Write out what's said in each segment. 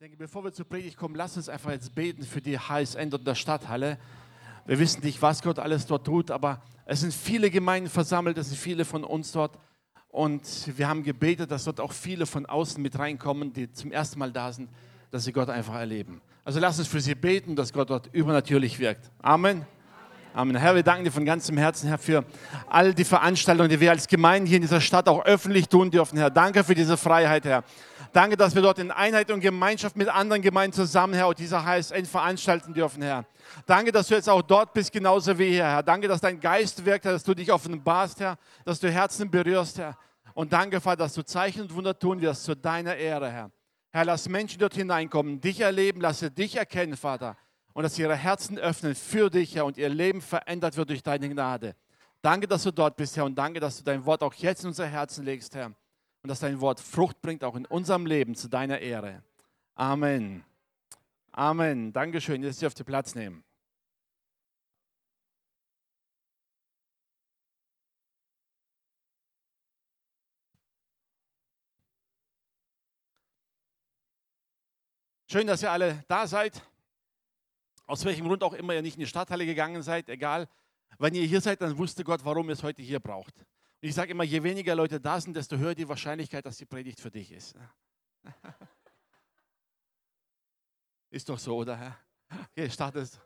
Denke, bevor wir zur Predigt kommen, lass uns einfach jetzt beten für die HSN und der Stadthalle. Wir wissen nicht, was Gott alles dort tut, aber es sind viele Gemeinden versammelt, es sind viele von uns dort. Und wir haben gebetet, dass dort auch viele von außen mit reinkommen, die zum ersten Mal da sind, dass sie Gott einfach erleben. Also lass uns für sie beten, dass Gott dort übernatürlich wirkt. Amen. Amen. Herr, wir danken dir von ganzem Herzen, Herr, für all die Veranstaltungen, die wir als Gemeinde hier in dieser Stadt auch öffentlich tun dürfen, Herr. Danke für diese Freiheit, Herr. Danke, dass wir dort in Einheit und Gemeinschaft mit anderen Gemeinden zusammen, Herr, und diese HSN veranstalten dürfen, Herr. Danke, dass du jetzt auch dort bist, genauso wie hier, Herr. Danke, dass dein Geist wirkt, Herr, dass du dich offenbarst, Herr, dass du Herzen berührst, Herr. Und danke, Vater, dass du Zeichen und Wunder tun wirst zu deiner Ehre, Herr. Herr, lass Menschen dort hineinkommen, dich erleben, lasse dich erkennen, Vater. Und dass ihre Herzen öffnen für dich, Herr, und ihr Leben verändert wird durch deine Gnade. Danke, dass du dort bist, Herr, und danke, dass du dein Wort auch jetzt in unser Herzen legst, Herr und dass dein Wort Frucht bringt, auch in unserem Leben zu deiner Ehre. Amen. Amen. Dankeschön. Jetzt dürft ihr Platz nehmen. Schön, dass ihr alle da seid. Aus welchem Grund auch immer ihr nicht in die Stadthalle gegangen seid, egal. Wenn ihr hier seid, dann wusste Gott, warum ihr es heute hier braucht. Und ich sage immer, je weniger Leute da sind, desto höher die Wahrscheinlichkeit, dass die Predigt für dich ist. Ist doch so, oder? Okay, startest.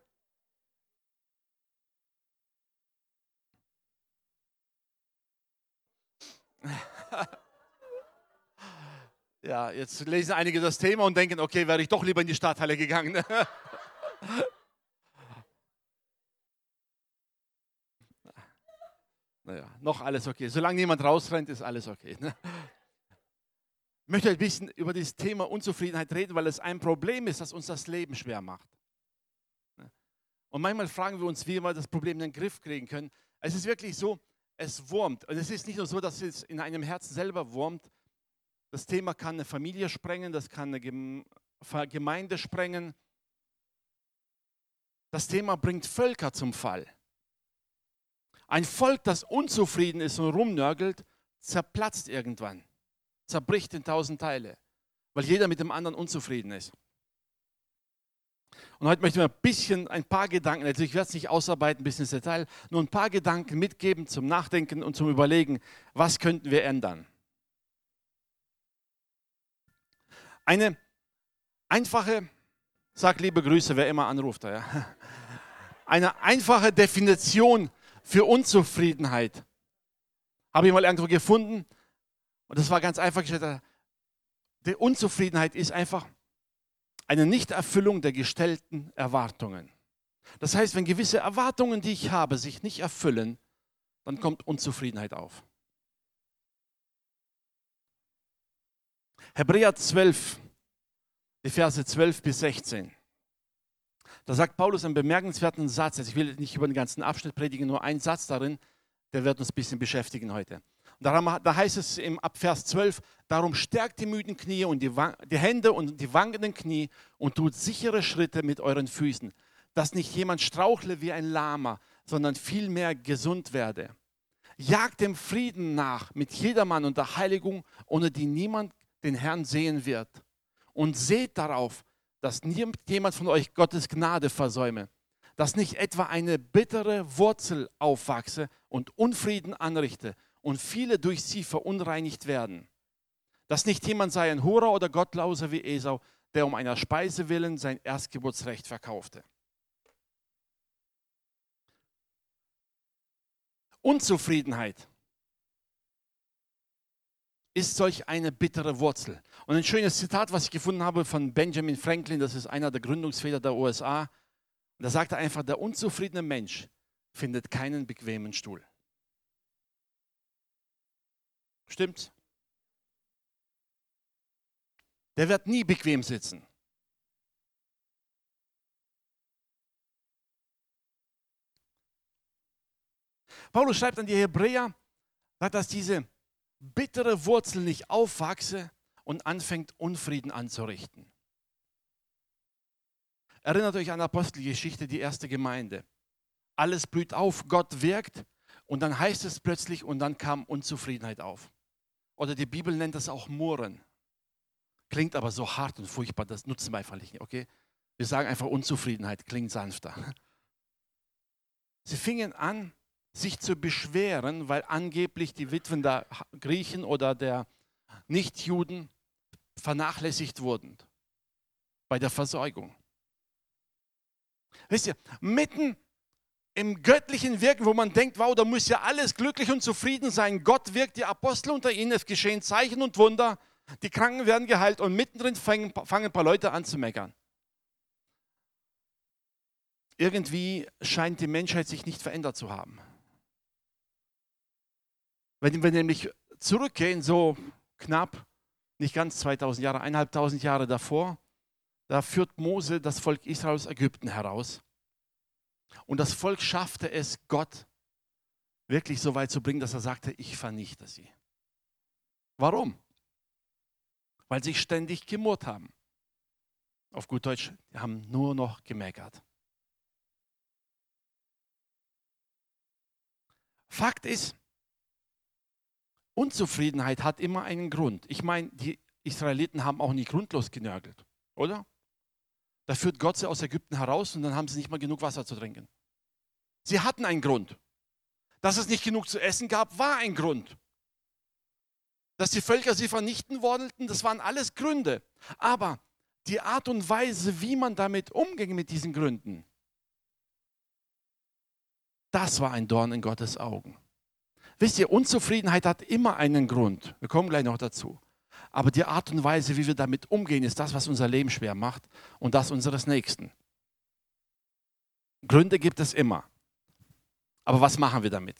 Ja, jetzt lesen einige das Thema und denken, okay, wäre ich doch lieber in die Stadthalle gegangen. Naja, noch alles okay. Solange niemand rausrennt, ist alles okay. Ne? Ich möchte ein bisschen über das Thema Unzufriedenheit reden, weil es ein Problem ist, das uns das Leben schwer macht. Ne? Und manchmal fragen wir uns, wie wir das Problem in den Griff kriegen können. Es ist wirklich so, es wurmt. Und es ist nicht nur so, dass es in einem Herzen selber wurmt. Das Thema kann eine Familie sprengen, das kann eine Gemeinde sprengen. Das Thema bringt Völker zum Fall. Ein Volk, das unzufrieden ist und rumnörgelt, zerplatzt irgendwann, zerbricht in tausend Teile, weil jeder mit dem anderen unzufrieden ist. Und heute möchte ich mir ein bisschen, ein paar Gedanken, also ich werde es nicht ausarbeiten bis ins Detail, nur ein paar Gedanken mitgeben zum Nachdenken und zum Überlegen, was könnten wir ändern. Eine einfache, sag liebe Grüße, wer immer anruft, ja. eine einfache Definition für Unzufriedenheit. Habe ich mal irgendwo gefunden. Und das war ganz einfach gestellt. Die Unzufriedenheit ist einfach eine Nichterfüllung der gestellten Erwartungen. Das heißt, wenn gewisse Erwartungen, die ich habe, sich nicht erfüllen, dann kommt Unzufriedenheit auf. Hebräer 12, die Verse 12 bis 16. Da sagt Paulus einen bemerkenswerten Satz. Ich will nicht über den ganzen Abschnitt predigen, nur ein Satz darin, der wird uns ein bisschen beschäftigen heute. Und da heißt es im Abvers 12, darum stärkt die müden Knie und die, die Hände und die wankenden Knie und tut sichere Schritte mit euren Füßen, dass nicht jemand strauchle wie ein Lama, sondern vielmehr gesund werde. Jagt dem Frieden nach mit jedermann und der Heiligung, ohne die niemand den Herrn sehen wird. Und seht darauf, dass jemand von euch Gottes Gnade versäume, dass nicht etwa eine bittere Wurzel aufwachse und Unfrieden anrichte und viele durch sie verunreinigt werden. Dass nicht jemand sei ein Hurer oder Gottlauser wie Esau, der um einer Speise willen sein Erstgeburtsrecht verkaufte. Unzufriedenheit ist solch eine bittere Wurzel. Und ein schönes Zitat, was ich gefunden habe von Benjamin Franklin, das ist einer der Gründungsväter der USA. da sagt er einfach, der unzufriedene Mensch findet keinen bequemen Stuhl. Stimmt's? Der wird nie bequem sitzen. Paulus schreibt an die Hebräer, dass diese bittere Wurzel nicht aufwachse und anfängt Unfrieden anzurichten. Erinnert euch an Apostelgeschichte, die erste Gemeinde. Alles blüht auf, Gott wirkt und dann heißt es plötzlich und dann kam Unzufriedenheit auf. Oder die Bibel nennt das auch Murren. Klingt aber so hart und furchtbar, das nutzen wir einfach nicht, okay? Wir sagen einfach Unzufriedenheit, klingt sanfter. Sie fingen an, sich zu beschweren, weil angeblich die Witwen der Griechen oder der Nichtjuden vernachlässigt wurden bei der Versorgung. Wisst ihr, mitten im göttlichen Wirken, wo man denkt, wow, da muss ja alles glücklich und zufrieden sein. Gott wirkt, die Apostel unter ihnen, es geschehen Zeichen und Wunder, die Kranken werden geheilt und mittendrin fangen, fangen ein paar Leute an zu meckern. Irgendwie scheint die Menschheit sich nicht verändert zu haben. Wenn wir nämlich zurückgehen, so knapp, nicht ganz 2000 Jahre, eineinhalbtausend Jahre davor, da führt Mose das Volk Israel aus Ägypten heraus. Und das Volk schaffte es, Gott wirklich so weit zu bringen, dass er sagte, ich vernichte sie. Warum? Weil sie ständig gemurrt haben. Auf gut Deutsch, die haben nur noch gemeckert. Fakt ist, Unzufriedenheit hat immer einen Grund. Ich meine, die Israeliten haben auch nicht grundlos genörgelt, oder? Da führt Gott sie aus Ägypten heraus und dann haben sie nicht mal genug Wasser zu trinken. Sie hatten einen Grund. Dass es nicht genug zu essen gab, war ein Grund. Dass die Völker sie vernichten wollten, das waren alles Gründe. Aber die Art und Weise, wie man damit umging mit diesen Gründen, das war ein Dorn in Gottes Augen. Wisst ihr, Unzufriedenheit hat immer einen Grund. Wir kommen gleich noch dazu. Aber die Art und Weise, wie wir damit umgehen, ist das, was unser Leben schwer macht und das unseres Nächsten. Gründe gibt es immer. Aber was machen wir damit?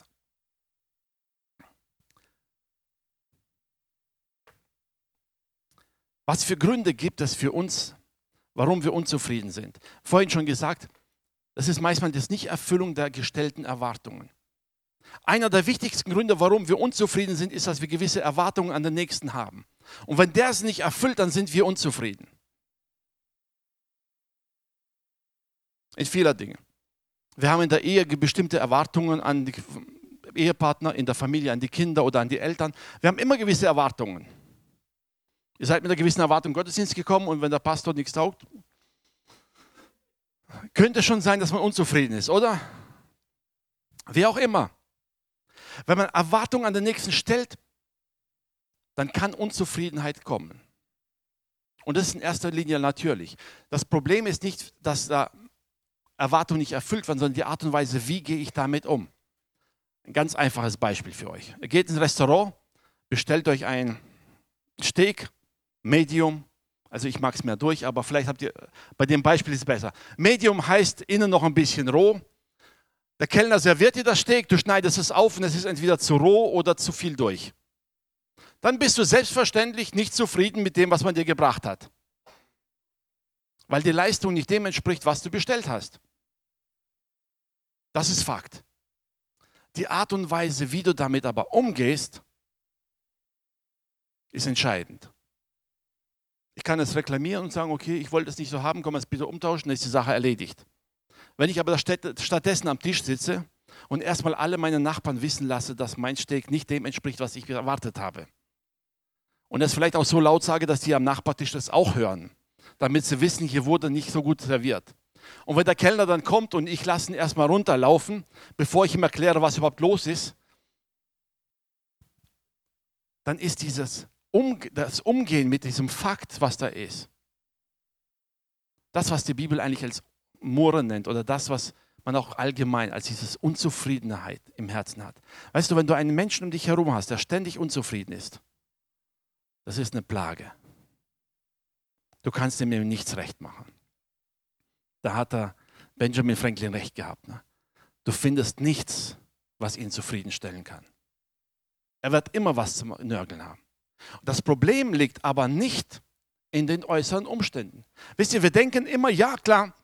Was für Gründe gibt es für uns, warum wir unzufrieden sind? Vorhin schon gesagt, das ist manchmal das Nichterfüllung der gestellten Erwartungen. Einer der wichtigsten Gründe, warum wir unzufrieden sind, ist, dass wir gewisse Erwartungen an den Nächsten haben. Und wenn der es nicht erfüllt, dann sind wir unzufrieden. In vieler Dinge. Wir haben in der Ehe bestimmte Erwartungen an die Ehepartner, in der Familie, an die Kinder oder an die Eltern. Wir haben immer gewisse Erwartungen. Ihr seid mit einer gewissen Erwartung Gottesdienst gekommen und wenn der Pastor nichts taugt, könnte schon sein, dass man unzufrieden ist, oder? Wie auch immer. Wenn man Erwartungen an den Nächsten stellt, dann kann Unzufriedenheit kommen. Und das ist in erster Linie natürlich. Das Problem ist nicht, dass da Erwartungen nicht erfüllt werden, sondern die Art und Weise, wie gehe ich damit um. Ein ganz einfaches Beispiel für euch. Ihr geht ins Restaurant, bestellt euch ein Steak, Medium, also ich mag es mehr durch, aber vielleicht habt ihr, bei dem Beispiel ist es besser. Medium heißt innen noch ein bisschen roh. Der Kellner serviert dir das Steak, du schneidest es auf und es ist entweder zu roh oder zu viel durch dann bist du selbstverständlich nicht zufrieden mit dem, was man dir gebracht hat. Weil die Leistung nicht dem entspricht, was du bestellt hast. Das ist Fakt. Die Art und Weise, wie du damit aber umgehst, ist entscheidend. Ich kann es reklamieren und sagen, okay, ich wollte es nicht so haben, komm es bitte umtauschen, dann ist die Sache erledigt. Wenn ich aber stattdessen am Tisch sitze und erstmal alle meine Nachbarn wissen lasse, dass mein Steak nicht dem entspricht, was ich erwartet habe, und das vielleicht auch so laut sage, dass die am Nachbartisch das auch hören, damit sie wissen, hier wurde nicht so gut serviert. Und wenn der Kellner dann kommt und ich lasse ihn erstmal runterlaufen, bevor ich ihm erkläre, was überhaupt los ist, dann ist dieses um, das Umgehen mit diesem Fakt, was da ist, das, was die Bibel eigentlich als Murren nennt oder das, was man auch allgemein als dieses Unzufriedenheit im Herzen hat. Weißt du, wenn du einen Menschen um dich herum hast, der ständig unzufrieden ist, das ist eine Plage. Du kannst ihm nichts recht machen. Da hat er Benjamin Franklin recht gehabt. Ne? Du findest nichts, was ihn zufriedenstellen kann. Er wird immer was zum Nörgeln haben. Das Problem liegt aber nicht in den äußeren Umständen. Wisst ihr, wir denken immer, ja klar,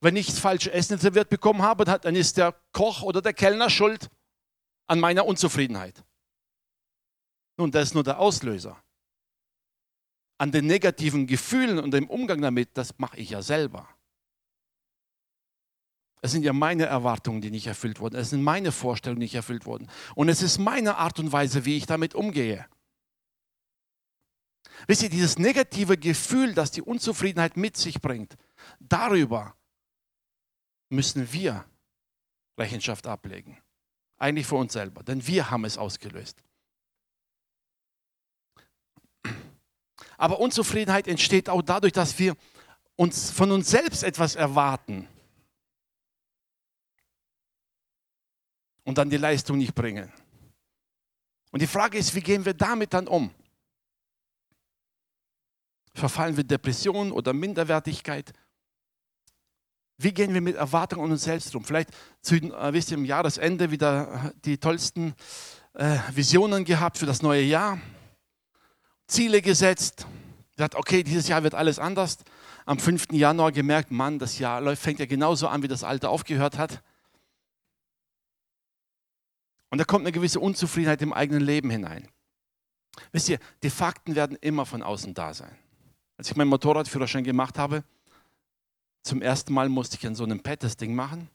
wenn ich das falsche Essen serviert bekommen habe, dann ist der Koch oder der Kellner schuld an meiner Unzufriedenheit. Nun, das ist nur der Auslöser an den negativen Gefühlen und dem Umgang damit, das mache ich ja selber. Es sind ja meine Erwartungen, die nicht erfüllt wurden. Es sind meine Vorstellungen, die nicht erfüllt wurden. Und es ist meine Art und Weise, wie ich damit umgehe. Wisst ihr, dieses negative Gefühl, das die Unzufriedenheit mit sich bringt, darüber müssen wir Rechenschaft ablegen. Eigentlich für uns selber, denn wir haben es ausgelöst. Aber Unzufriedenheit entsteht auch dadurch, dass wir uns von uns selbst etwas erwarten und dann die Leistung nicht bringen. Und die Frage ist, wie gehen wir damit dann um? Verfallen wir Depression oder Minderwertigkeit? Wie gehen wir mit Erwartungen an uns selbst um? Vielleicht zu, äh, wisst ihr, im Jahresende wieder die tollsten äh, Visionen gehabt für das neue Jahr, Ziele gesetzt, gesagt, okay, dieses Jahr wird alles anders. Am 5. Januar gemerkt, Mann, das Jahr läuft, fängt ja genauso an, wie das alte aufgehört hat. Und da kommt eine gewisse Unzufriedenheit im eigenen Leben hinein. Wisst ihr, die Fakten werden immer von außen da sein. Als ich meinen Motorradführerschein gemacht habe, zum ersten Mal musste ich an so einem Pad das Ding machen.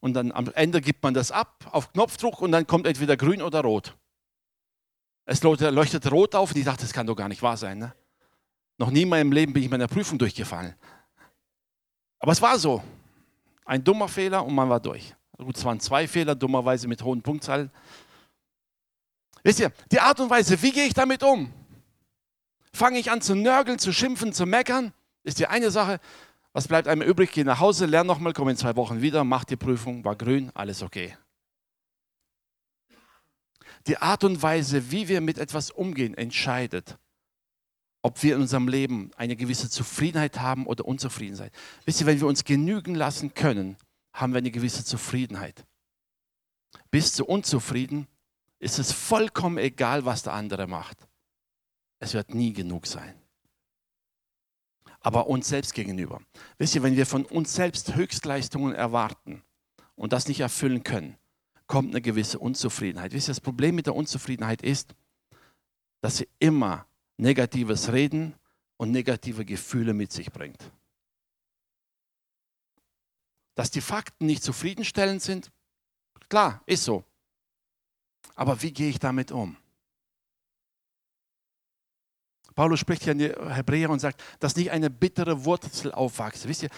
Und dann am Ende gibt man das ab auf Knopfdruck und dann kommt entweder grün oder rot. Es leuchtet rot auf und ich dachte, das kann doch gar nicht wahr sein. Ne? Noch nie in meinem Leben bin ich meiner Prüfung durchgefallen. Aber es war so. Ein dummer Fehler und man war durch. Gut, es waren zwei Fehler, dummerweise mit hohen Punktzahlen. Wisst ihr, die Art und Weise, wie gehe ich damit um? Fange ich an zu nörgeln, zu schimpfen, zu meckern? Ist die eine Sache. Was bleibt einem übrig? Geh nach Hause, lerne nochmal, komm in zwei Wochen wieder, mach die Prüfung, war grün, alles okay. Die Art und Weise, wie wir mit etwas umgehen, entscheidet, ob wir in unserem Leben eine gewisse Zufriedenheit haben oder Unzufriedenheit. Wisst ihr, wenn wir uns genügen lassen können, haben wir eine gewisse Zufriedenheit. Bist du unzufrieden, ist es vollkommen egal, was der andere macht. Es wird nie genug sein. Aber uns selbst gegenüber. Wisst ihr, wenn wir von uns selbst Höchstleistungen erwarten und das nicht erfüllen können, kommt eine gewisse Unzufriedenheit. Wisst ihr, das Problem mit der Unzufriedenheit ist, dass sie immer negatives Reden und negative Gefühle mit sich bringt. Dass die Fakten nicht zufriedenstellend sind, klar, ist so. Aber wie gehe ich damit um? Paulus spricht hier in die Hebräer und sagt, dass nicht eine bittere Wurzel aufwächst. Wisst ihr,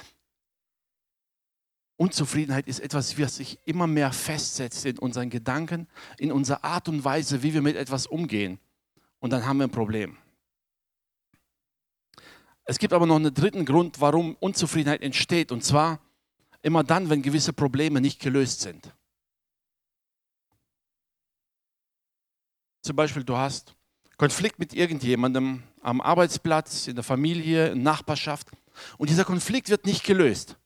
Unzufriedenheit ist etwas, was sich immer mehr festsetzt in unseren Gedanken, in unserer Art und Weise, wie wir mit etwas umgehen. Und dann haben wir ein Problem. Es gibt aber noch einen dritten Grund, warum Unzufriedenheit entsteht. Und zwar immer dann, wenn gewisse Probleme nicht gelöst sind. Zum Beispiel, du hast Konflikt mit irgendjemandem am Arbeitsplatz, in der Familie, in der Nachbarschaft und dieser Konflikt wird nicht gelöst.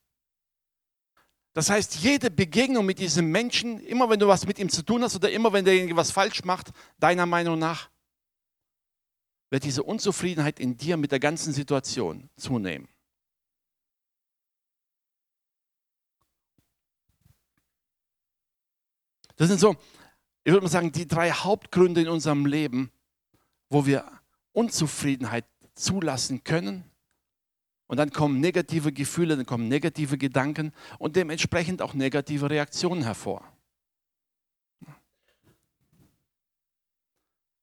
Das heißt, jede Begegnung mit diesem Menschen, immer wenn du was mit ihm zu tun hast oder immer wenn derjenige was falsch macht, deiner Meinung nach, wird diese Unzufriedenheit in dir mit der ganzen Situation zunehmen. Das sind so, ich würde mal sagen, die drei Hauptgründe in unserem Leben, wo wir Unzufriedenheit zulassen können und dann kommen negative Gefühle, dann kommen negative Gedanken und dementsprechend auch negative Reaktionen hervor.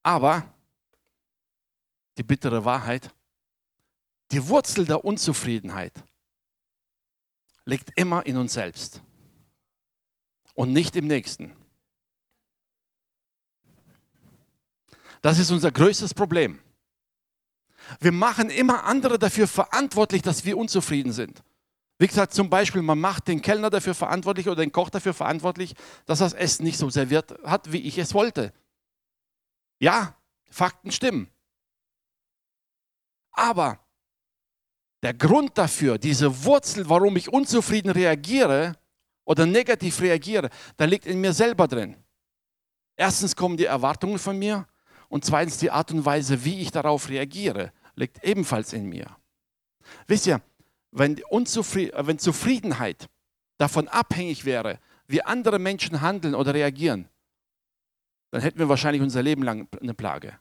Aber die bittere Wahrheit, die Wurzel der Unzufriedenheit liegt immer in uns selbst und nicht im Nächsten. Das ist unser größtes Problem. Wir machen immer andere dafür verantwortlich, dass wir unzufrieden sind. Wie gesagt, zum Beispiel, man macht den Kellner dafür verantwortlich oder den Koch dafür verantwortlich, dass das Essen nicht so serviert hat, wie ich es wollte. Ja, Fakten stimmen. Aber der Grund dafür, diese Wurzel, warum ich unzufrieden reagiere oder negativ reagiere, da liegt in mir selber drin. Erstens kommen die Erwartungen von mir und zweitens die Art und Weise, wie ich darauf reagiere liegt ebenfalls in mir. Wisst ihr, wenn, äh, wenn Zufriedenheit davon abhängig wäre, wie andere Menschen handeln oder reagieren, dann hätten wir wahrscheinlich unser Leben lang eine Plage.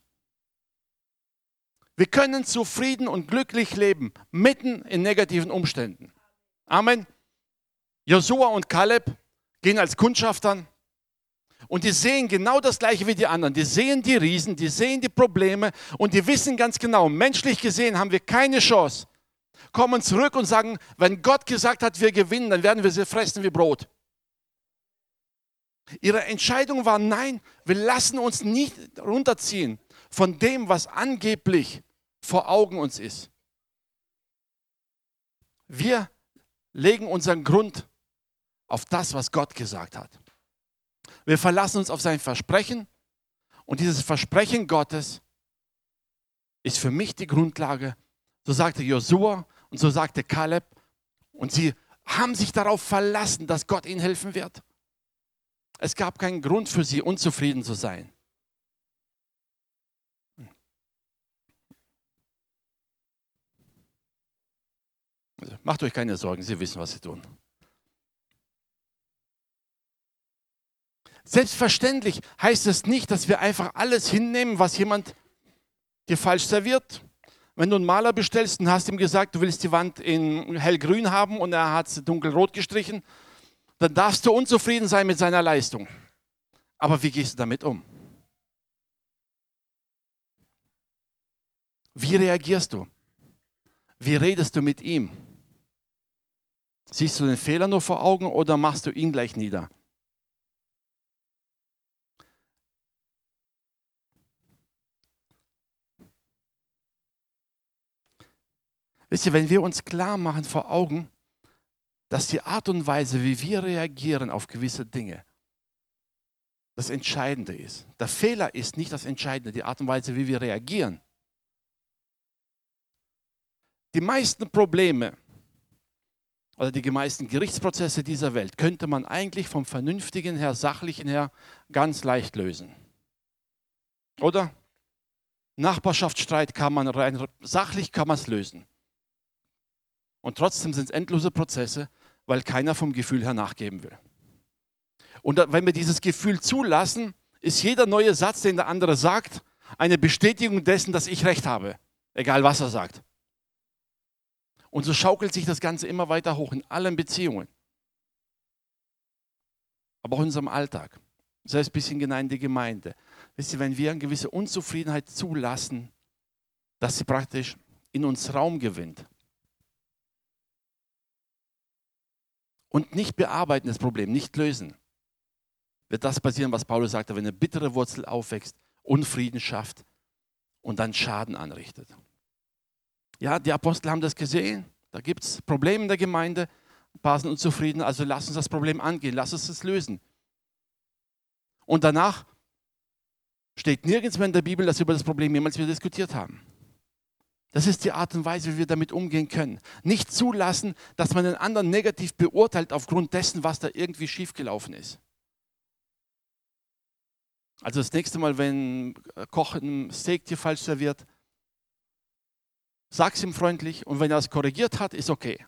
Wir können zufrieden und glücklich leben, mitten in negativen Umständen. Amen. Josua und Kaleb gehen als Kundschaftern Und die sehen genau das gleiche wie die anderen. Die sehen die Riesen, die sehen die Probleme und die wissen ganz genau, menschlich gesehen haben wir keine Chance. Kommen zurück und sagen, wenn Gott gesagt hat, wir gewinnen, dann werden wir sie fressen wie Brot. Ihre Entscheidung war, nein, wir lassen uns nicht runterziehen von dem, was angeblich vor Augen uns ist. Wir legen unseren Grund auf das, was Gott gesagt hat. Wir verlassen uns auf sein Versprechen und dieses Versprechen Gottes ist für mich die Grundlage. So sagte Josua und so sagte Kaleb und sie haben sich darauf verlassen, dass Gott ihnen helfen wird. Es gab keinen Grund für sie, unzufrieden zu sein. Also, macht euch keine Sorgen, Sie wissen, was Sie tun. Selbstverständlich heißt es nicht, dass wir einfach alles hinnehmen, was jemand dir falsch serviert. Wenn du einen Maler bestellst und hast ihm gesagt, du willst die Wand in hellgrün haben und er hat es dunkelrot gestrichen, dann darfst du unzufrieden sein mit seiner Leistung. Aber wie gehst du damit um? Wie reagierst du? Wie redest du mit ihm? Siehst du den Fehler nur vor Augen oder machst du ihn gleich nieder? Wisst ihr, wenn wir uns klar machen vor Augen, dass die Art und Weise, wie wir reagieren auf gewisse Dinge, das Entscheidende ist. Der Fehler ist nicht das Entscheidende, die Art und Weise, wie wir reagieren. Die meisten Probleme oder die meisten Gerichtsprozesse dieser Welt könnte man eigentlich vom Vernünftigen her, Sachlichen her ganz leicht lösen. Oder? Nachbarschaftsstreit kann man rein sachlich kann man es lösen. Und trotzdem sind es endlose Prozesse, weil keiner vom Gefühl her nachgeben will. Und wenn wir dieses Gefühl zulassen, ist jeder neue Satz, den der andere sagt, eine Bestätigung dessen, dass ich recht habe, egal was er sagt. Und so schaukelt sich das Ganze immer weiter hoch in allen Beziehungen. Aber auch in unserem Alltag. Selbst bis in die Gemeinde. Wisst ihr, wenn wir eine gewisse Unzufriedenheit zulassen, dass sie praktisch in uns Raum gewinnt, und nicht bearbeiten das Problem, nicht lösen, wird das passieren, was Paulus sagte, wenn eine bittere Wurzel aufwächst, Unfrieden schafft und dann Schaden anrichtet. Ja, die Apostel haben das gesehen. Da gibt es Probleme in der Gemeinde, ein paar sind unzufrieden, also lass uns das Problem angehen, lass uns das lösen. Und danach steht nirgends mehr in der Bibel, dass wir über das Problem jemals wieder diskutiert haben. Das ist die Art und Weise, wie wir damit umgehen können. Nicht zulassen, dass man den anderen negativ beurteilt aufgrund dessen, was da irgendwie schiefgelaufen ist. Also das nächste Mal, wenn Koch ein Steak dir falsch serviert, sag's ihm freundlich und wenn er es korrigiert hat, ist okay.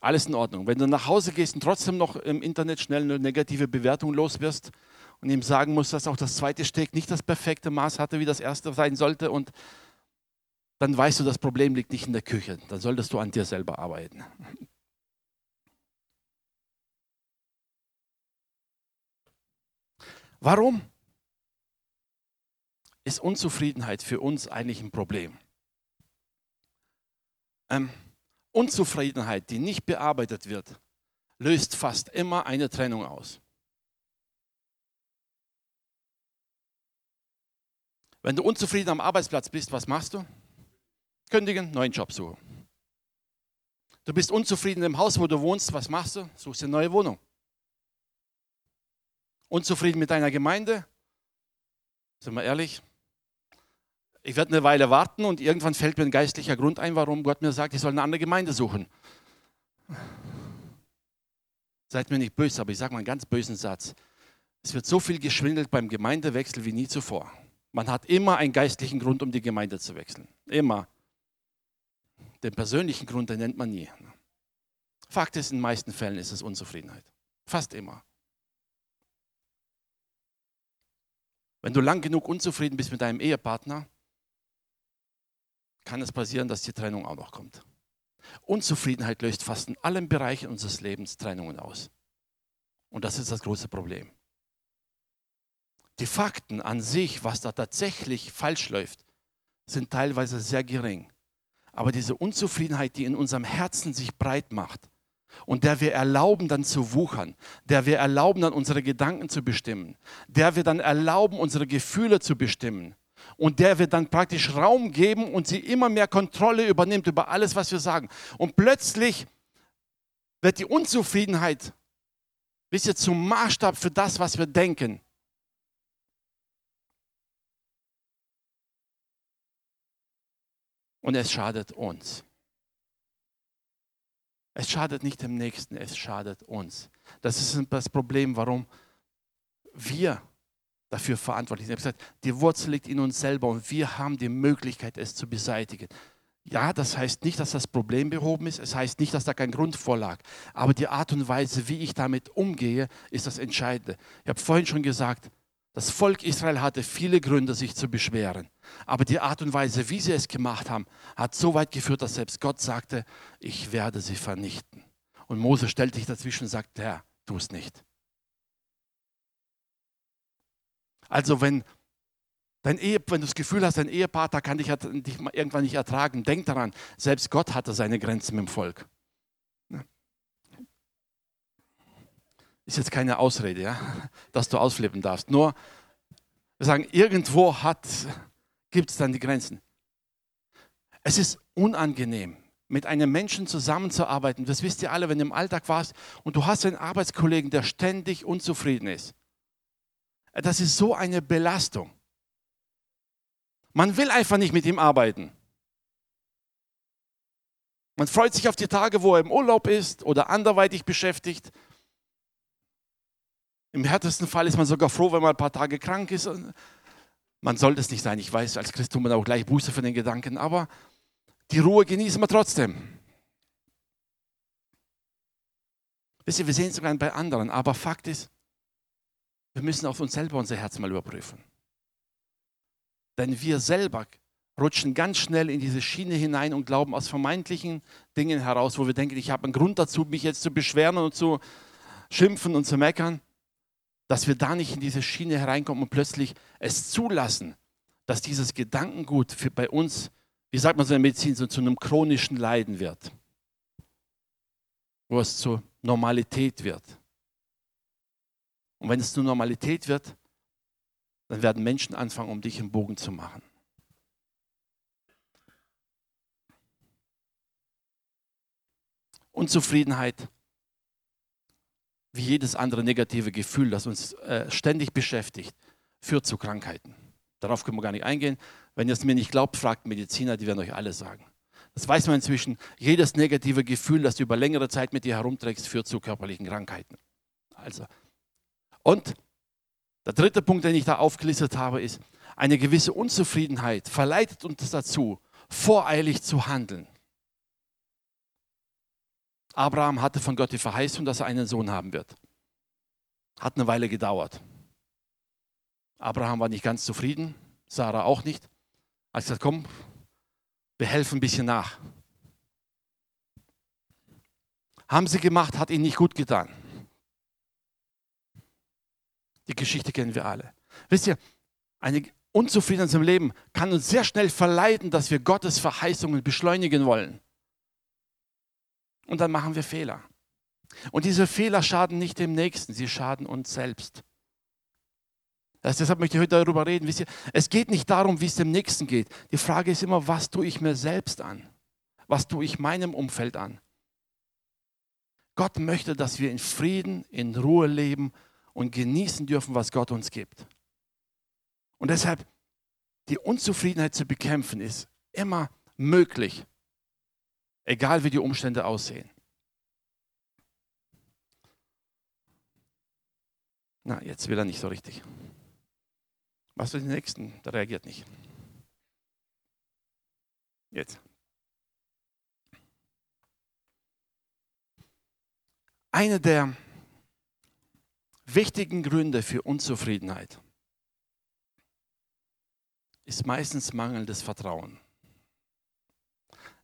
Alles in Ordnung. Wenn du nach Hause gehst und trotzdem noch im Internet schnell eine negative Bewertung los wirst und ihm sagen musst, dass auch das zweite Steak nicht das perfekte Maß hatte, wie das erste sein sollte und dann weißt du, das Problem liegt nicht in der Küche. Dann solltest du an dir selber arbeiten. Warum ist Unzufriedenheit für uns eigentlich ein Problem? Ähm, Unzufriedenheit, die nicht bearbeitet wird, löst fast immer eine Trennung aus. Wenn du unzufrieden am Arbeitsplatz bist, was machst du? Kündigen, neuen Job suchen. Du bist unzufrieden im Haus, wo du wohnst, was machst du? Suchst dir eine neue Wohnung. Unzufrieden mit deiner Gemeinde? Sind wir ehrlich? Ich werde eine Weile warten und irgendwann fällt mir ein geistlicher Grund ein, warum Gott mir sagt, ich soll eine andere Gemeinde suchen. Seid mir nicht böse, aber ich sage mal einen ganz bösen Satz. Es wird so viel geschwindelt beim Gemeindewechsel wie nie zuvor. Man hat immer einen geistlichen Grund, um die Gemeinde zu wechseln. Immer. Den persönlichen Grund, den nennt man nie. Fakt ist, in den meisten Fällen ist es Unzufriedenheit. Fast immer. Wenn du lang genug unzufrieden bist mit deinem Ehepartner, kann es passieren, dass die Trennung auch noch kommt. Unzufriedenheit löst fast in allen Bereichen unseres Lebens Trennungen aus. Und das ist das große Problem. die Fakten an sich, was da tatsächlich falsch läuft, sind teilweise sehr gering. Aber diese Unzufriedenheit, die in unserem Herzen sich breit macht und der wir erlauben dann zu wuchern, der wir erlauben dann unsere Gedanken zu bestimmen, der wir dann erlauben unsere Gefühle zu bestimmen und der wir dann praktisch Raum geben und sie immer mehr Kontrolle übernimmt über alles, was wir sagen. Und plötzlich wird die Unzufriedenheit, wisst ihr, zum Maßstab für das, was wir denken. Und es schadet uns. Es schadet nicht dem Nächsten, es schadet uns. Das ist das Problem, warum wir dafür verantwortlich sind. Ich habe gesagt, die Wurzel liegt in uns selber und wir haben die Möglichkeit, es zu beseitigen. Ja, das heißt nicht, dass das Problem behoben ist. Es heißt nicht, dass da kein Grund vorlag. Aber die Art und Weise, wie ich damit umgehe, ist das Entscheidende. Ich habe vorhin schon gesagt, das Volk Israel hatte viele Gründe, sich zu beschweren. Aber die Art und Weise, wie sie es gemacht haben, hat so weit geführt, dass selbst Gott sagte, ich werde sie vernichten. Und Mose stellte sich dazwischen und sagte, Herr, tu es nicht. Also wenn, dein Ehe, wenn du das Gefühl hast, dein Ehepartner kann dich, dich irgendwann nicht ertragen, denk daran, selbst Gott hatte seine Grenzen mit dem Volk. Ist jetzt keine Ausrede, ja, dass du ausflippen darfst. Nur, wir sagen, irgendwo gibt es dann die Grenzen. Es ist unangenehm, mit einem Menschen zusammenzuarbeiten. Das wisst ihr alle, wenn du im Alltag warst und du hast einen Arbeitskollegen, der ständig unzufrieden ist. Das ist so eine Belastung. Man will einfach nicht mit ihm arbeiten. Man freut sich auf die Tage, wo er im Urlaub ist oder anderweitig beschäftigt. Im härtesten Fall ist man sogar froh, wenn man ein paar Tage krank ist. Man sollte es nicht sein. Ich weiß, als Christ tut man auch gleich Buße für den Gedanken, aber die Ruhe genießen wir trotzdem. Wisst ihr, wir sehen es sogar bei anderen, aber Fakt ist, wir müssen auf uns selber unser Herz mal überprüfen. Denn wir selber rutschen ganz schnell in diese Schiene hinein und glauben aus vermeintlichen Dingen heraus, wo wir denken, ich habe einen Grund dazu, mich jetzt zu beschweren und zu schimpfen und zu meckern, dass wir da nicht in diese Schiene hereinkommen und plötzlich es zulassen, dass dieses Gedankengut für bei uns, wie sagt man so in der Medizin, so zu einem chronischen Leiden wird, wo es zur Normalität wird. Und wenn es zur Normalität wird, dann werden Menschen anfangen, um dich im Bogen zu machen. Unzufriedenheit, wie jedes andere negative Gefühl, das uns äh, ständig beschäftigt, führt zu Krankheiten. Darauf können wir gar nicht eingehen. Wenn ihr es mir nicht glaubt, fragt Mediziner, die werden euch alle sagen. Das weiß man inzwischen. Jedes negative Gefühl, das du über längere Zeit mit dir herumträgst, führt zu körperlichen Krankheiten. Also und der dritte Punkt, den ich da aufgelistet habe, ist, eine gewisse Unzufriedenheit verleitet uns dazu, voreilig zu handeln. Abraham hatte von Gott die Verheißung, dass er einen Sohn haben wird. Hat eine Weile gedauert. Abraham war nicht ganz zufrieden, Sarah auch nicht. Er hat gesagt, komm, wir helfen ein bisschen nach. Haben sie gemacht, hat ihnen nicht gut getan. Die Geschichte kennen wir alle. Wisst ihr, eine Unzufriedenheit im Leben kann uns sehr schnell verleiten, dass wir Gottes Verheißungen beschleunigen wollen. Und dann machen wir Fehler. Und diese Fehler schaden nicht dem Nächsten, sie schaden uns selbst. Das, deshalb möchte ich heute darüber reden. Ihr, es geht nicht darum, wie es dem Nächsten geht. Die Frage ist immer, was tue ich mir selbst an? Was tue ich meinem Umfeld an? Gott möchte, dass wir in Frieden, in Ruhe leben und genießen dürfen, was Gott uns gibt. Und deshalb, die Unzufriedenheit zu bekämpfen, ist immer möglich, egal wie die Umstände aussehen. Na, jetzt will er nicht so richtig. Was für den nächsten? Der reagiert nicht. Jetzt. Eine der wichtigen Gründe für Unzufriedenheit ist meistens mangelndes Vertrauen.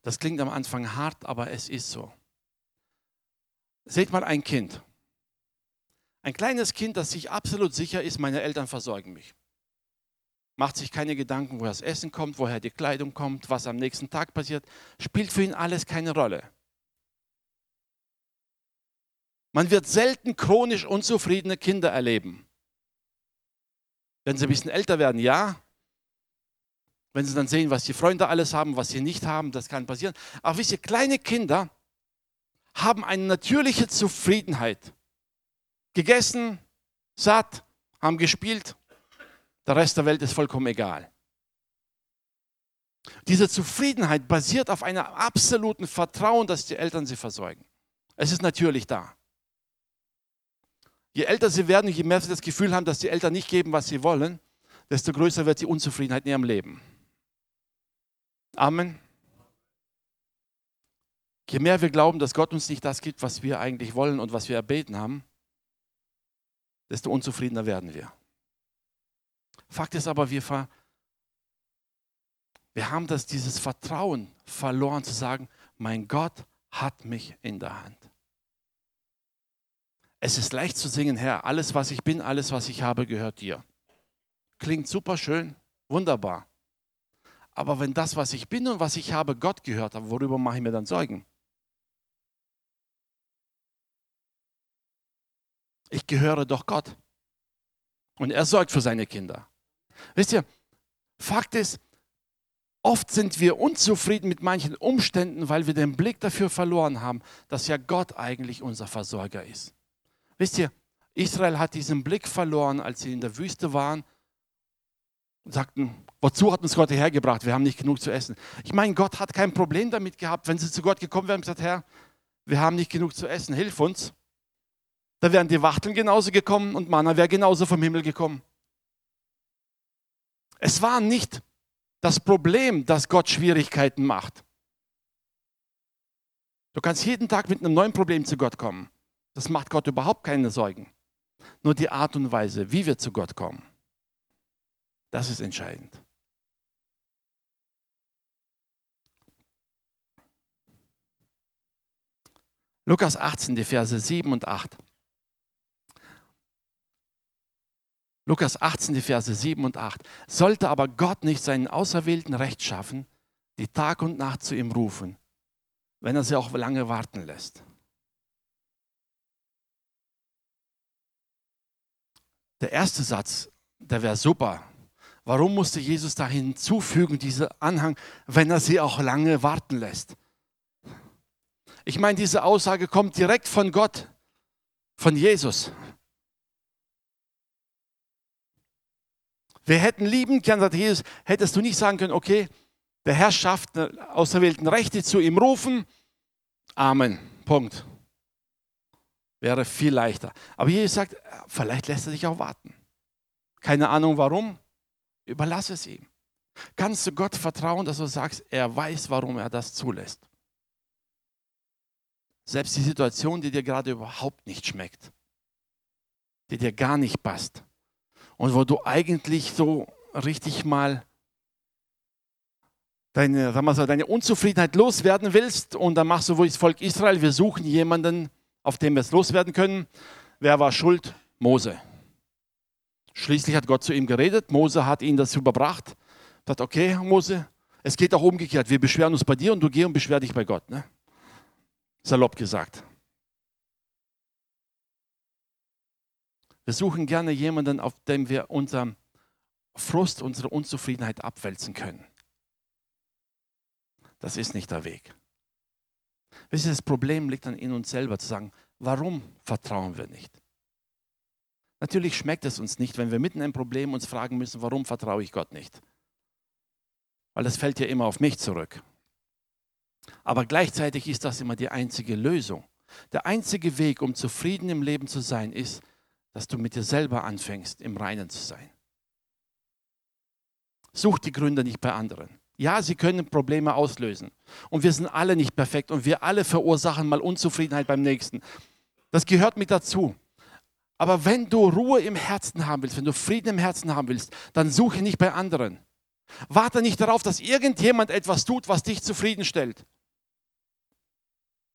Das klingt am Anfang hart, aber es ist so. Seht mal ein Kind. Ein kleines Kind, das sich absolut sicher ist, meine Eltern versorgen mich. Macht sich keine Gedanken, woher das Essen kommt, woher die Kleidung kommt, was am nächsten Tag passiert. Spielt für ihn alles keine Rolle. Man wird selten chronisch unzufriedene Kinder erleben. Wenn sie ein bisschen älter werden, ja. Wenn sie dann sehen, was die Freunde alles haben, was sie nicht haben, das kann passieren. Aber wisst ihr, kleine Kinder haben eine natürliche Zufriedenheit gegessen, satt, haben gespielt. Der Rest der Welt ist vollkommen egal. Diese Zufriedenheit basiert auf einem absoluten Vertrauen, dass die Eltern sie versorgen. Es ist natürlich da. Je älter sie werden, je mehr sie das Gefühl haben, dass die Eltern nicht geben, was sie wollen, desto größer wird die Unzufriedenheit in ihrem Leben. Amen. Je mehr wir glauben, dass Gott uns nicht das gibt, was wir eigentlich wollen und was wir erbeten haben, desto unzufriedener werden wir. Fakt ist aber, wir, ver, wir haben das, dieses Vertrauen verloren zu sagen, mein Gott hat mich in der Hand. Es ist leicht zu singen, Herr, alles, was ich bin, alles, was ich habe, gehört dir. Klingt super schön, wunderbar. Aber wenn das, was ich bin und was ich habe, Gott gehört hat, worüber mache ich mir dann Sorgen? Ich gehöre doch Gott. Und er sorgt für seine Kinder. Wisst ihr, Fakt ist, oft sind wir unzufrieden mit manchen Umständen, weil wir den Blick dafür verloren haben, dass ja Gott eigentlich unser Versorger ist. Wisst ihr, Israel hat diesen Blick verloren, als sie in der Wüste waren und sagten, wozu hat uns Gott hergebracht? Wir haben nicht genug zu essen. Ich meine, Gott hat kein Problem damit gehabt, wenn sie zu Gott gekommen wären und gesagt, Herr, wir haben nicht genug zu essen, hilf uns. Da wären die Wachteln genauso gekommen und Manna wäre genauso vom Himmel gekommen. Es war nicht das Problem, dass Gott Schwierigkeiten macht. Du kannst jeden Tag mit einem neuen Problem zu Gott kommen. Das macht Gott überhaupt keine Sorgen. Nur die Art und Weise, wie wir zu Gott kommen, das ist entscheidend. Lukas 18, die Verse 7 und 8. Lukas 18, die Verse 7 und 8. Sollte aber Gott nicht seinen Auserwählten Recht schaffen, die Tag und Nacht zu ihm rufen, wenn er sie auch lange warten lässt? Der erste Satz, der wäre super. Warum musste Jesus da hinzufügen, diese Anhang, wenn er sie auch lange warten lässt? Ich meine, diese Aussage kommt direkt von Gott, von Jesus. Wir hätten lieben können, sagt Jesus, hättest du nicht sagen können, okay, der Herr schafft auserwählten Rechte zu ihm rufen. Amen. Punkt. Wäre viel leichter. Aber Jesus sagt, vielleicht lässt er sich auch warten. Keine Ahnung warum. Überlass es ihm. Kannst du Gott vertrauen, dass du sagst, er weiß, warum er das zulässt. Selbst die Situation, die dir gerade überhaupt nicht schmeckt, die dir gar nicht passt, und wo du eigentlich so richtig mal deine, sagen wir so, deine Unzufriedenheit loswerden willst und dann machst du wo das Volk Israel, wir suchen jemanden, auf dem wir es loswerden können. Wer war schuld? Mose. Schließlich hat Gott zu ihm geredet, Mose hat ihn das überbracht, sagt, okay, Mose, es geht auch umgekehrt, wir beschweren uns bei dir und du geh und beschwer dich bei Gott. Ne? Salopp gesagt. Wir suchen gerne jemanden, auf dem wir unseren Frust, unsere Unzufriedenheit abwälzen können. Das ist nicht der Weg. Wisst ihr, das Problem liegt dann in uns selber zu sagen, warum vertrauen wir nicht? Natürlich schmeckt es uns nicht, wenn wir mitten im Problem uns fragen müssen, warum vertraue ich Gott nicht? Weil das fällt ja immer auf mich zurück. Aber gleichzeitig ist das immer die einzige Lösung. Der einzige Weg, um zufrieden im Leben zu sein, ist, dass du mit dir selber anfängst, im Reinen zu sein. Such die Gründe nicht bei anderen. Ja, sie können Probleme auslösen. Und wir sind alle nicht perfekt und wir alle verursachen mal Unzufriedenheit beim Nächsten. Das gehört mit dazu. Aber wenn du Ruhe im Herzen haben willst, wenn du Frieden im Herzen haben willst, dann suche nicht bei anderen. Warte nicht darauf, dass irgendjemand etwas tut, was dich zufriedenstellt.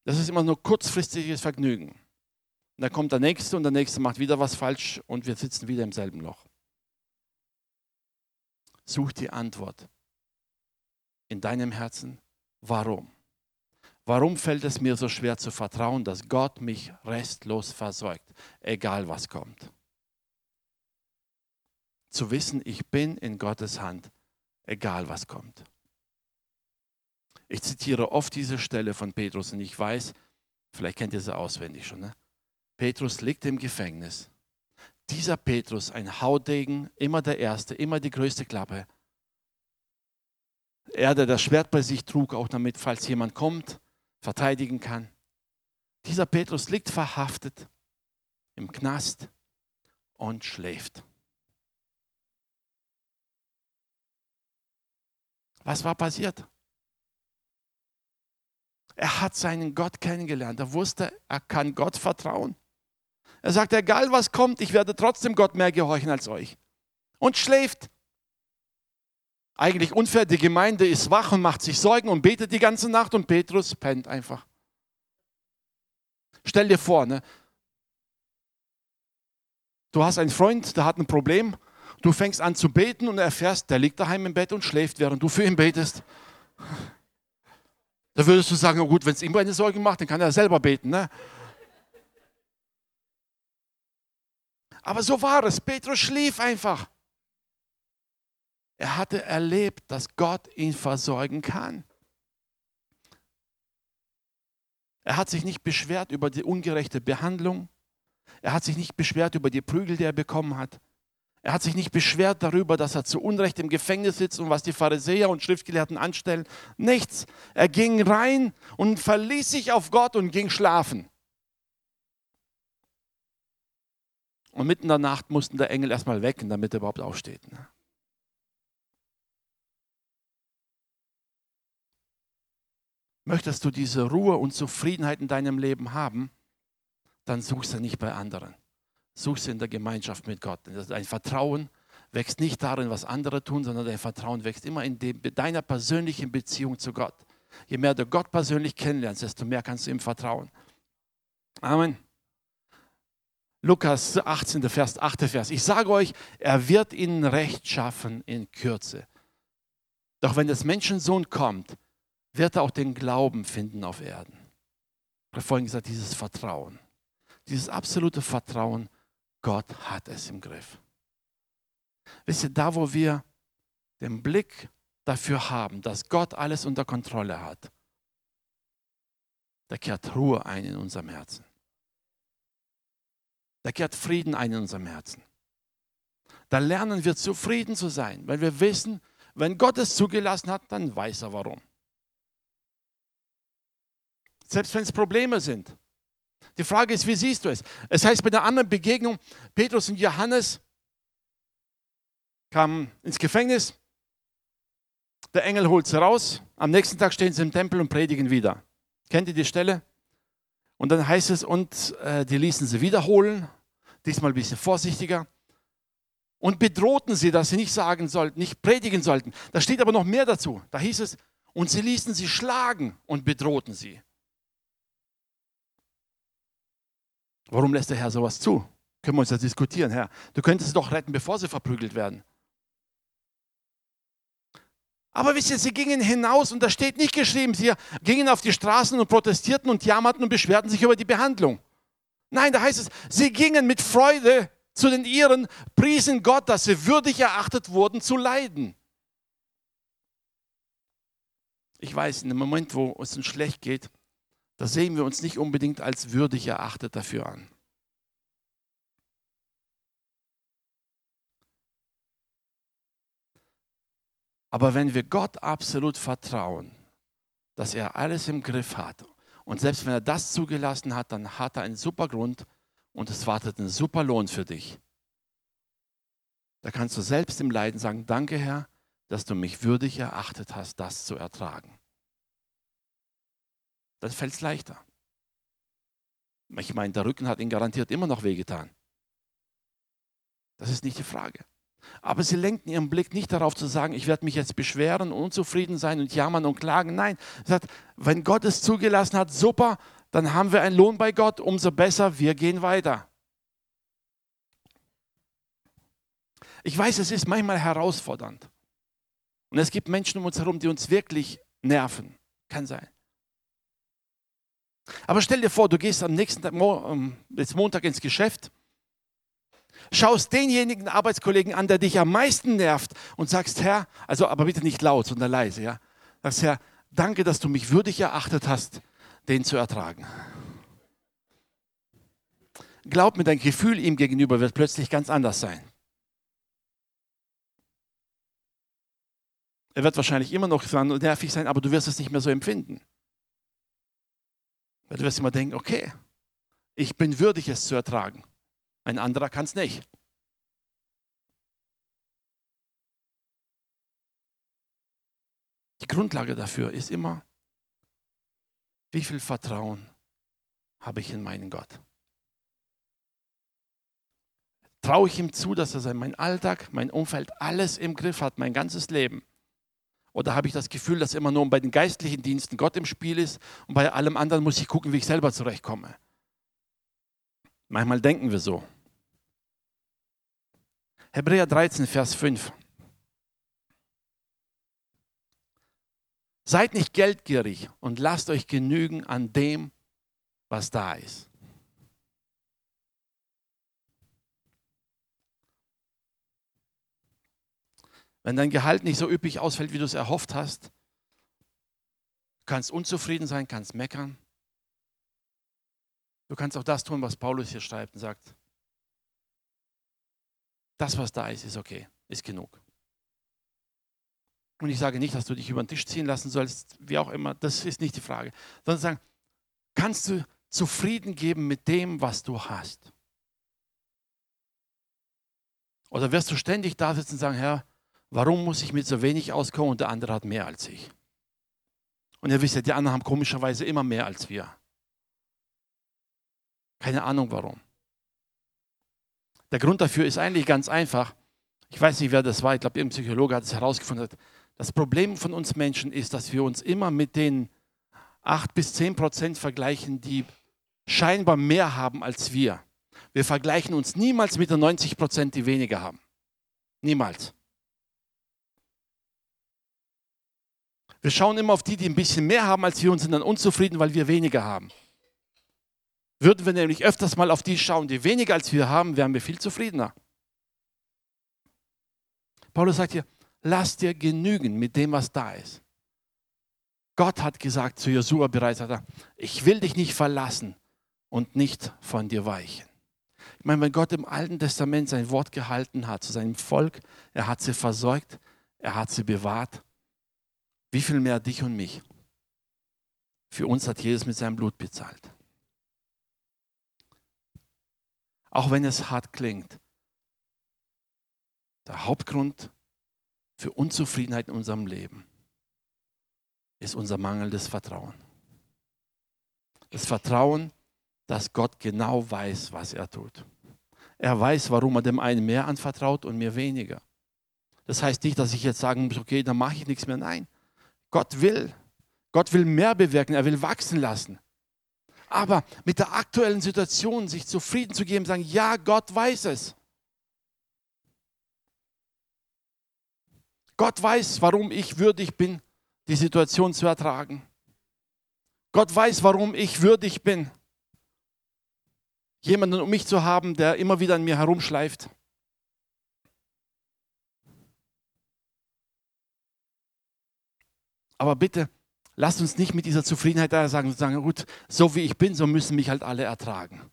Das ist immer nur kurzfristiges Vergnügen. Und dann kommt der Nächste und der Nächste macht wieder was falsch und wir sitzen wieder im selben Loch. Such die Antwort in deinem Herzen. Warum? Warum fällt es mir so schwer zu vertrauen, dass Gott mich restlos versorgt, egal was kommt? Zu wissen, ich bin in Gottes Hand, egal was kommt. Ich zitiere oft diese Stelle von Petrus und ich weiß, vielleicht kennt ihr sie auswendig schon. Ne? Petrus liegt im Gefängnis. Dieser Petrus, ein Haudegen, immer der Erste, immer die größte Klappe. Er, der das Schwert bei sich trug, auch damit, falls jemand kommt, verteidigen kann. Dieser Petrus liegt verhaftet im Knast und schläft. Was war passiert? Er hat seinen Gott kennengelernt. Er wusste, er kann Gott vertrauen. Er sagt, egal was kommt, ich werde trotzdem Gott mehr gehorchen als euch. Und schläft. Eigentlich unfair, die Gemeinde ist wach und macht sich Sorgen und betet die ganze Nacht und Petrus pennt einfach. Stell dir vor, ne? du hast einen Freund, der hat ein Problem, du fängst an zu beten und erfährst, der liegt daheim im Bett und schläft, während du für ihn betest. Da würdest du sagen, oh gut, wenn es ihm eine Sorge macht, dann kann er selber beten. Ne? Aber so war es. Petrus schlief einfach. Er hatte erlebt, dass Gott ihn versorgen kann. Er hat sich nicht beschwert über die ungerechte Behandlung. Er hat sich nicht beschwert über die Prügel, die er bekommen hat. Er hat sich nicht beschwert darüber, dass er zu Unrecht im Gefängnis sitzt und was die Pharisäer und Schriftgelehrten anstellen. Nichts. Er ging rein und verließ sich auf Gott und ging schlafen. Und mitten in der Nacht mussten der Engel erstmal wecken, damit er überhaupt aufsteht. Möchtest du diese Ruhe und Zufriedenheit in deinem Leben haben, dann such sie nicht bei anderen. Such sie in der Gemeinschaft mit Gott. Dein Vertrauen wächst nicht darin, was andere tun, sondern dein Vertrauen wächst immer in deiner persönlichen Beziehung zu Gott. Je mehr du Gott persönlich kennenlernst, desto mehr kannst du ihm vertrauen. Amen. Lukas 18, Vers 8. Vers. Ich sage euch, er wird ihnen Recht schaffen in Kürze. Doch wenn des Menschensohn kommt, wird er auch den Glauben finden auf Erden. Ich habe vorhin gesagt, dieses Vertrauen, dieses absolute Vertrauen, Gott hat es im Griff. Wisst ihr, da wo wir den Blick dafür haben, dass Gott alles unter Kontrolle hat, da kehrt Ruhe ein in unserem Herzen. Da kehrt Frieden ein in unserem Herzen. Da lernen wir zufrieden zu sein, weil wir wissen, wenn Gott es zugelassen hat, dann weiß er warum. Selbst wenn es Probleme sind. Die Frage ist, wie siehst du es? Es heißt bei der anderen Begegnung, Petrus und Johannes kamen ins Gefängnis. Der Engel holt sie raus. Am nächsten Tag stehen sie im Tempel und predigen wieder. Kennt ihr die Stelle? Und dann heißt es, und äh, die ließen sie wiederholen, diesmal ein bisschen vorsichtiger, und bedrohten sie, dass sie nicht sagen sollten, nicht predigen sollten. Da steht aber noch mehr dazu. Da hieß es, und sie ließen sie schlagen und bedrohten sie. Warum lässt der Herr sowas zu? Können wir uns das diskutieren, Herr. Du könntest sie doch retten, bevor sie verprügelt werden. Aber wisst ihr, sie gingen hinaus und da steht nicht geschrieben, sie gingen auf die Straßen und protestierten und jammerten und beschwerten sich über die Behandlung. Nein, da heißt es, sie gingen mit Freude zu den Ihren, priesen Gott, dass sie würdig erachtet wurden zu leiden. Ich weiß, in dem Moment, wo es uns schlecht geht, da sehen wir uns nicht unbedingt als würdig erachtet dafür an. Aber wenn wir Gott absolut vertrauen, dass er alles im Griff hat und selbst wenn er das zugelassen hat, dann hat er einen super Grund und es wartet ein super Lohn für dich. Da kannst du selbst im Leiden sagen, danke Herr, dass du mich würdig erachtet hast, das zu ertragen. Dann fällt es leichter. Ich meine, der Rücken hat ihn garantiert immer noch wehgetan. Das ist nicht die Frage. Aber sie lenken ihren Blick nicht darauf zu sagen, ich werde mich jetzt beschweren, unzufrieden sein und jammern und klagen. Nein, sie sagt, wenn Gott es zugelassen hat, super, dann haben wir einen Lohn bei Gott, umso besser, wir gehen weiter. Ich weiß, es ist manchmal herausfordernd. Und es gibt Menschen um uns herum, die uns wirklich nerven. Kann sein. Aber stell dir vor, du gehst am nächsten Tag, ähm, jetzt Montag ins Geschäft, schaust denjenigen Arbeitskollegen an, der dich am meisten nervt und sagst, Herr, also aber bitte nicht laut, sondern leise, ja. Sagst, Herr, danke, dass du mich würdig erachtet hast, den zu ertragen. Glaub mir, dein Gefühl ihm gegenüber wird plötzlich ganz anders sein. Er wird wahrscheinlich immer noch nervig sein, aber du wirst es nicht mehr so empfinden. Weil du wirst immer denken, okay, ich bin würdig, es zu ertragen. Ein anderer kann es nicht. Die Grundlage dafür ist immer, wie viel Vertrauen habe ich in meinen Gott? Traue ich ihm zu, dass er mein Alltag, mein Umfeld, alles im Griff hat, mein ganzes Leben? Oder habe ich das Gefühl, dass immer nur bei den geistlichen Diensten Gott im Spiel ist und bei allem anderen muss ich gucken, wie ich selber zurechtkomme? Manchmal denken wir so. Hebräer 13, Vers 5. Seid nicht geldgierig und lasst euch genügen an dem, was da ist. Wenn dein Gehalt nicht so üppig ausfällt, wie du es erhofft hast, du kannst unzufrieden sein, kannst meckern. Du kannst auch das tun, was Paulus hier schreibt und sagt, das, was da ist, ist okay, ist genug. Und ich sage nicht, dass du dich über den Tisch ziehen lassen sollst, wie auch immer, das ist nicht die Frage. Sondern sagen, kannst du zufrieden geben mit dem, was du hast? Oder wirst du ständig da sitzen und sagen, Herr, warum muss ich mit so wenig auskommen und der andere hat mehr als ich? Und ihr wisst ja, die anderen haben komischerweise immer mehr als wir. Keine Ahnung warum. Der Grund dafür ist eigentlich ganz einfach. Ich weiß nicht, wer das war. Ich glaube, irgendein Psychologe hat es herausgefunden. Das Problem von uns Menschen ist, dass wir uns immer mit den 8 bis 10 Prozent vergleichen, die scheinbar mehr haben als wir. Wir vergleichen uns niemals mit den 90 Prozent, die weniger haben. Niemals. Wir schauen immer auf die, die ein bisschen mehr haben als wir und sind dann unzufrieden, weil wir weniger haben. Würden wir nämlich öfters mal auf die schauen, die weniger als wir haben, wären wir viel zufriedener. Paulus sagt hier, lass dir genügen mit dem, was da ist. Gott hat gesagt zu Josua bereits, ich will dich nicht verlassen und nicht von dir weichen. Ich meine, wenn Gott im Alten Testament sein Wort gehalten hat zu seinem Volk, er hat sie versorgt, er hat sie bewahrt, wie viel mehr dich und mich? Für uns hat Jesus mit seinem Blut bezahlt. Auch wenn es hart klingt, der Hauptgrund für Unzufriedenheit in unserem Leben ist unser mangelndes Vertrauen. Das Vertrauen, dass Gott genau weiß, was er tut. Er weiß, warum er dem einen mehr anvertraut und mir weniger. Das heißt nicht, dass ich jetzt sagen muss, okay, dann mache ich nichts mehr. Nein, Gott will. Gott will mehr bewirken, er will wachsen lassen. Aber mit der aktuellen Situation sich zufrieden zu geben, sagen, ja, Gott weiß es. Gott weiß, warum ich würdig bin, die Situation zu ertragen. Gott weiß, warum ich würdig bin, jemanden um mich zu haben, der immer wieder an mir herumschleift. Aber bitte, lasst uns nicht mit dieser Zufriedenheit da sagen, sagen, gut, so wie ich bin, so müssen mich halt alle ertragen.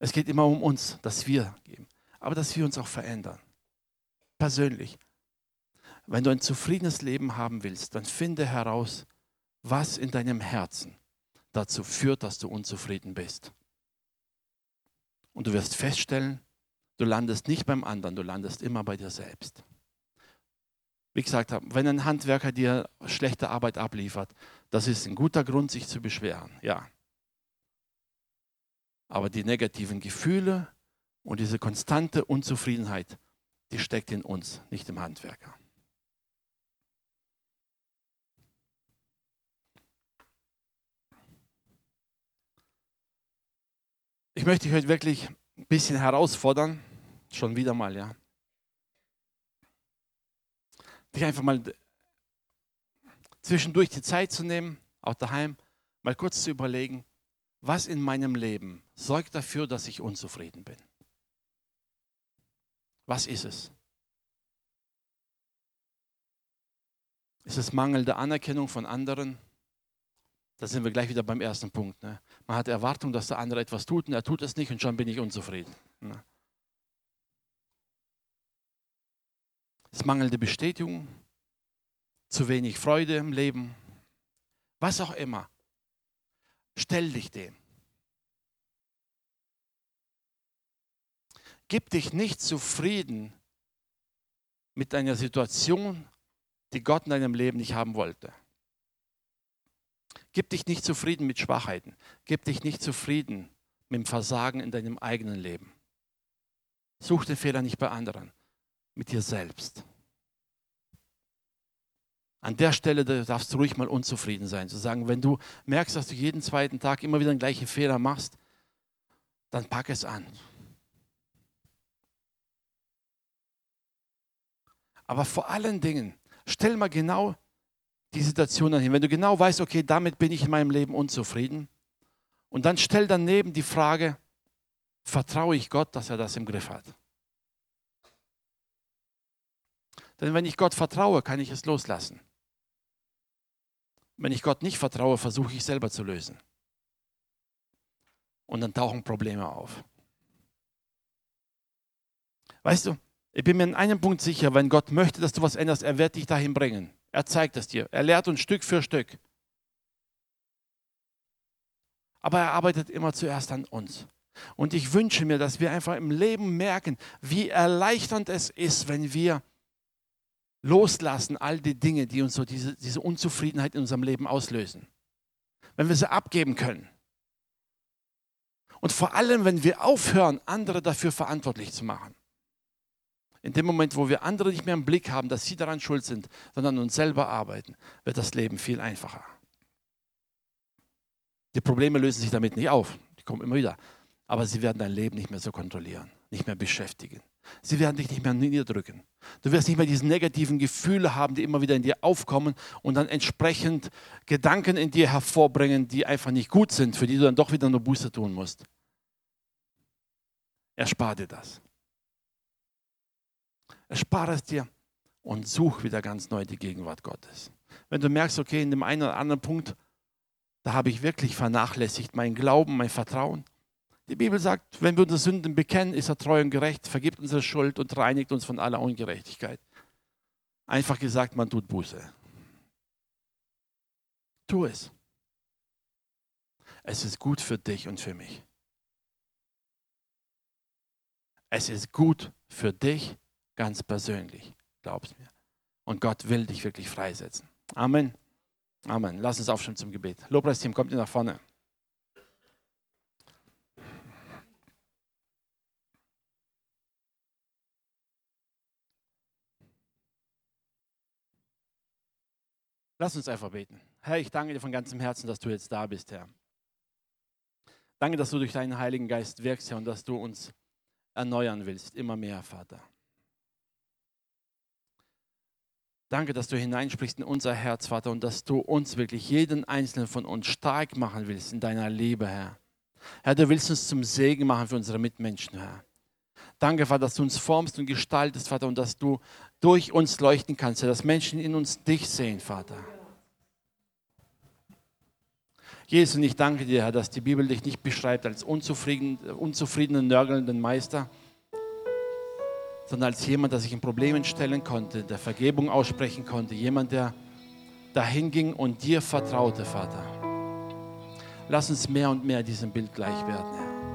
Es geht immer um uns, dass wir geben, aber dass wir uns auch verändern persönlich. Wenn du ein zufriedenes Leben haben willst, dann finde heraus, was in deinem Herzen dazu führt, dass du unzufrieden bist. Und du wirst feststellen, du landest nicht beim anderen, du landest immer bei dir selbst wie gesagt habe, wenn ein Handwerker dir schlechte Arbeit abliefert, das ist ein guter Grund, sich zu beschweren, ja. Aber die negativen Gefühle und diese konstante Unzufriedenheit, die steckt in uns, nicht im Handwerker. Ich möchte dich heute wirklich ein bisschen herausfordern, schon wieder mal, ja. Dich einfach mal zwischendurch die Zeit zu nehmen, auch daheim, mal kurz zu überlegen, was in meinem Leben sorgt dafür, dass ich unzufrieden bin. Was ist es? Ist es mangelnde Anerkennung von anderen? Da sind wir gleich wieder beim ersten Punkt. Ne? Man hat Erwartung, dass der andere etwas tut und er tut es nicht und schon bin ich unzufrieden. Ne? Ist mangelnde Bestätigung, zu wenig Freude im Leben, was auch immer. Stell dich dem. Gib dich nicht zufrieden mit einer Situation, die Gott in deinem Leben nicht haben wollte. Gib dich nicht zufrieden mit Schwachheiten. Gib dich nicht zufrieden mit dem Versagen in deinem eigenen Leben. Such den Fehler nicht bei anderen, mit dir selbst. An der Stelle darfst du ruhig mal unzufrieden sein. Zu sagen, wenn du merkst, dass du jeden zweiten Tag immer wieder den gleichen Fehler machst, dann pack es an. Aber vor allen Dingen, stell mal genau die Situation hin. Wenn du genau weißt, okay, damit bin ich in meinem Leben unzufrieden. Und dann stell daneben die Frage, vertraue ich Gott, dass er das im Griff hat? Denn wenn ich Gott vertraue, kann ich es loslassen. Wenn ich Gott nicht vertraue, versuche ich selber zu lösen. Und dann tauchen Probleme auf. Weißt du, ich bin mir in einem Punkt sicher, wenn Gott möchte, dass du was änderst, er wird dich dahin bringen. Er zeigt es dir. Er lehrt uns Stück für Stück. Aber er arbeitet immer zuerst an uns. Und ich wünsche mir, dass wir einfach im Leben merken, wie erleichternd es ist, wenn wir loslassen all die Dinge, die uns so diese, diese Unzufriedenheit in unserem Leben auslösen. Wenn wir sie abgeben können. Und vor allem, wenn wir aufhören, andere dafür verantwortlich zu machen. In dem Moment, wo wir andere nicht mehr im Blick haben, dass sie daran schuld sind, sondern uns selber arbeiten, wird das Leben viel einfacher. Die Probleme lösen sich damit nicht auf, die kommen immer wieder. Aber sie werden dein Leben nicht mehr so kontrollieren, nicht mehr beschäftigen. Sie werden dich nicht mehr niederdrücken. Du wirst nicht mehr diese negativen Gefühle haben, die immer wieder in dir aufkommen und dann entsprechend Gedanken in dir hervorbringen, die einfach nicht gut sind, für die du dann doch wieder nur Buße tun musst. Erspar dir das. Erspare es dir und such wieder ganz neu die Gegenwart Gottes. Wenn du merkst, okay, in dem einen oder anderen Punkt, da habe ich wirklich vernachlässigt, mein Glauben, mein Vertrauen, die Bibel sagt, wenn wir unsere Sünden bekennen, ist er treu und gerecht, vergibt unsere Schuld und reinigt uns von aller Ungerechtigkeit. Einfach gesagt, man tut Buße. Tu es. Es ist gut für dich und für mich. Es ist gut für dich ganz persönlich, glaubst mir. Und Gott will dich wirklich freisetzen. Amen. Amen. Lass uns aufstehen zum Gebet. Lobpreisteam, kommt ihr nach vorne. Lass uns einfach beten. Herr, ich danke dir von ganzem Herzen, dass du jetzt da bist, Herr. Danke, dass du durch deinen Heiligen Geist wirkst, Herr, und dass du uns erneuern willst, immer mehr, Vater. Danke, dass du hineinsprichst in unser Herz, Vater, und dass du uns wirklich, jeden einzelnen von uns, stark machen willst in deiner Liebe, Herr. Herr, du willst uns zum Segen machen für unsere Mitmenschen, Herr. Danke, Vater, dass du uns formst und gestaltest, Vater, und dass du durch uns leuchten kannst, dass Menschen in uns dich sehen, Vater. Jesus, und ich danke dir, Herr, dass die Bibel dich nicht beschreibt als unzufrieden, unzufriedenen, nörgelnden Meister, sondern als jemand, der sich in Problemen stellen konnte, der Vergebung aussprechen konnte, jemand, der dahin ging und dir vertraute, Vater. Lass uns mehr und mehr diesem Bild gleich werden, Herr.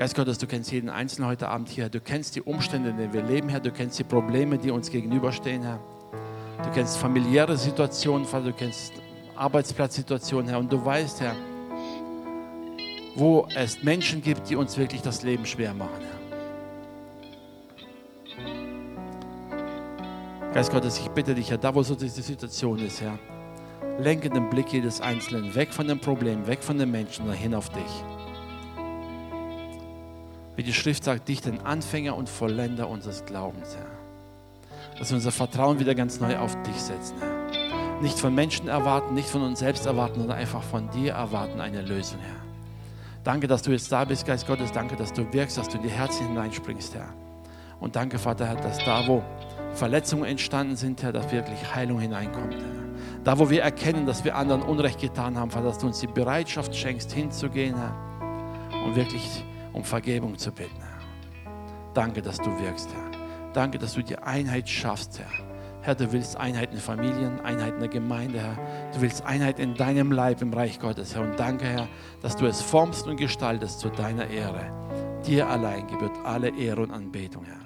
Geist Gottes, du kennst jeden Einzelnen heute Abend hier. Du kennst die Umstände, in denen wir leben, Herr. Du kennst die Probleme, die uns gegenüberstehen, Herr. Du kennst familiäre Situationen, Vater. Du kennst Arbeitsplatzsituationen, Herr. Und du weißt, Herr, wo es Menschen gibt, die uns wirklich das Leben schwer machen, Herr. Geist Gottes, ich bitte dich, Herr, da wo so diese Situation ist, Herr, Lenke den Blick jedes Einzelnen weg von dem Problem, weg von den Menschen, hin auf dich. Wie die Schrift sagt, dich, den Anfänger und Vollender unseres Glaubens, Herr. Dass wir unser Vertrauen wieder ganz neu auf dich setzen, Herr. Nicht von Menschen erwarten, nicht von uns selbst erwarten, sondern einfach von dir erwarten eine Lösung, Herr. Danke, dass du jetzt da bist, Geist Gottes. Danke, dass du wirkst, dass du in die Herzen hineinspringst, Herr. Und danke, Vater, Herr, dass da, wo Verletzungen entstanden sind, Herr, dass wirklich Heilung hineinkommt, Herr. Da, wo wir erkennen, dass wir anderen Unrecht getan haben, Vater, dass du uns die Bereitschaft schenkst, hinzugehen, Herr, und wirklich um Vergebung zu bitten, Herr. Danke, dass du wirkst, Herr. Danke, dass du die Einheit schaffst, Herr. Herr, du willst Einheit in Familien, Einheit in der Gemeinde, Herr. Du willst Einheit in deinem Leib im Reich Gottes, Herr. Und danke, Herr, dass du es formst und gestaltest zu deiner Ehre. Dir allein gebührt alle Ehre und Anbetung, Herr.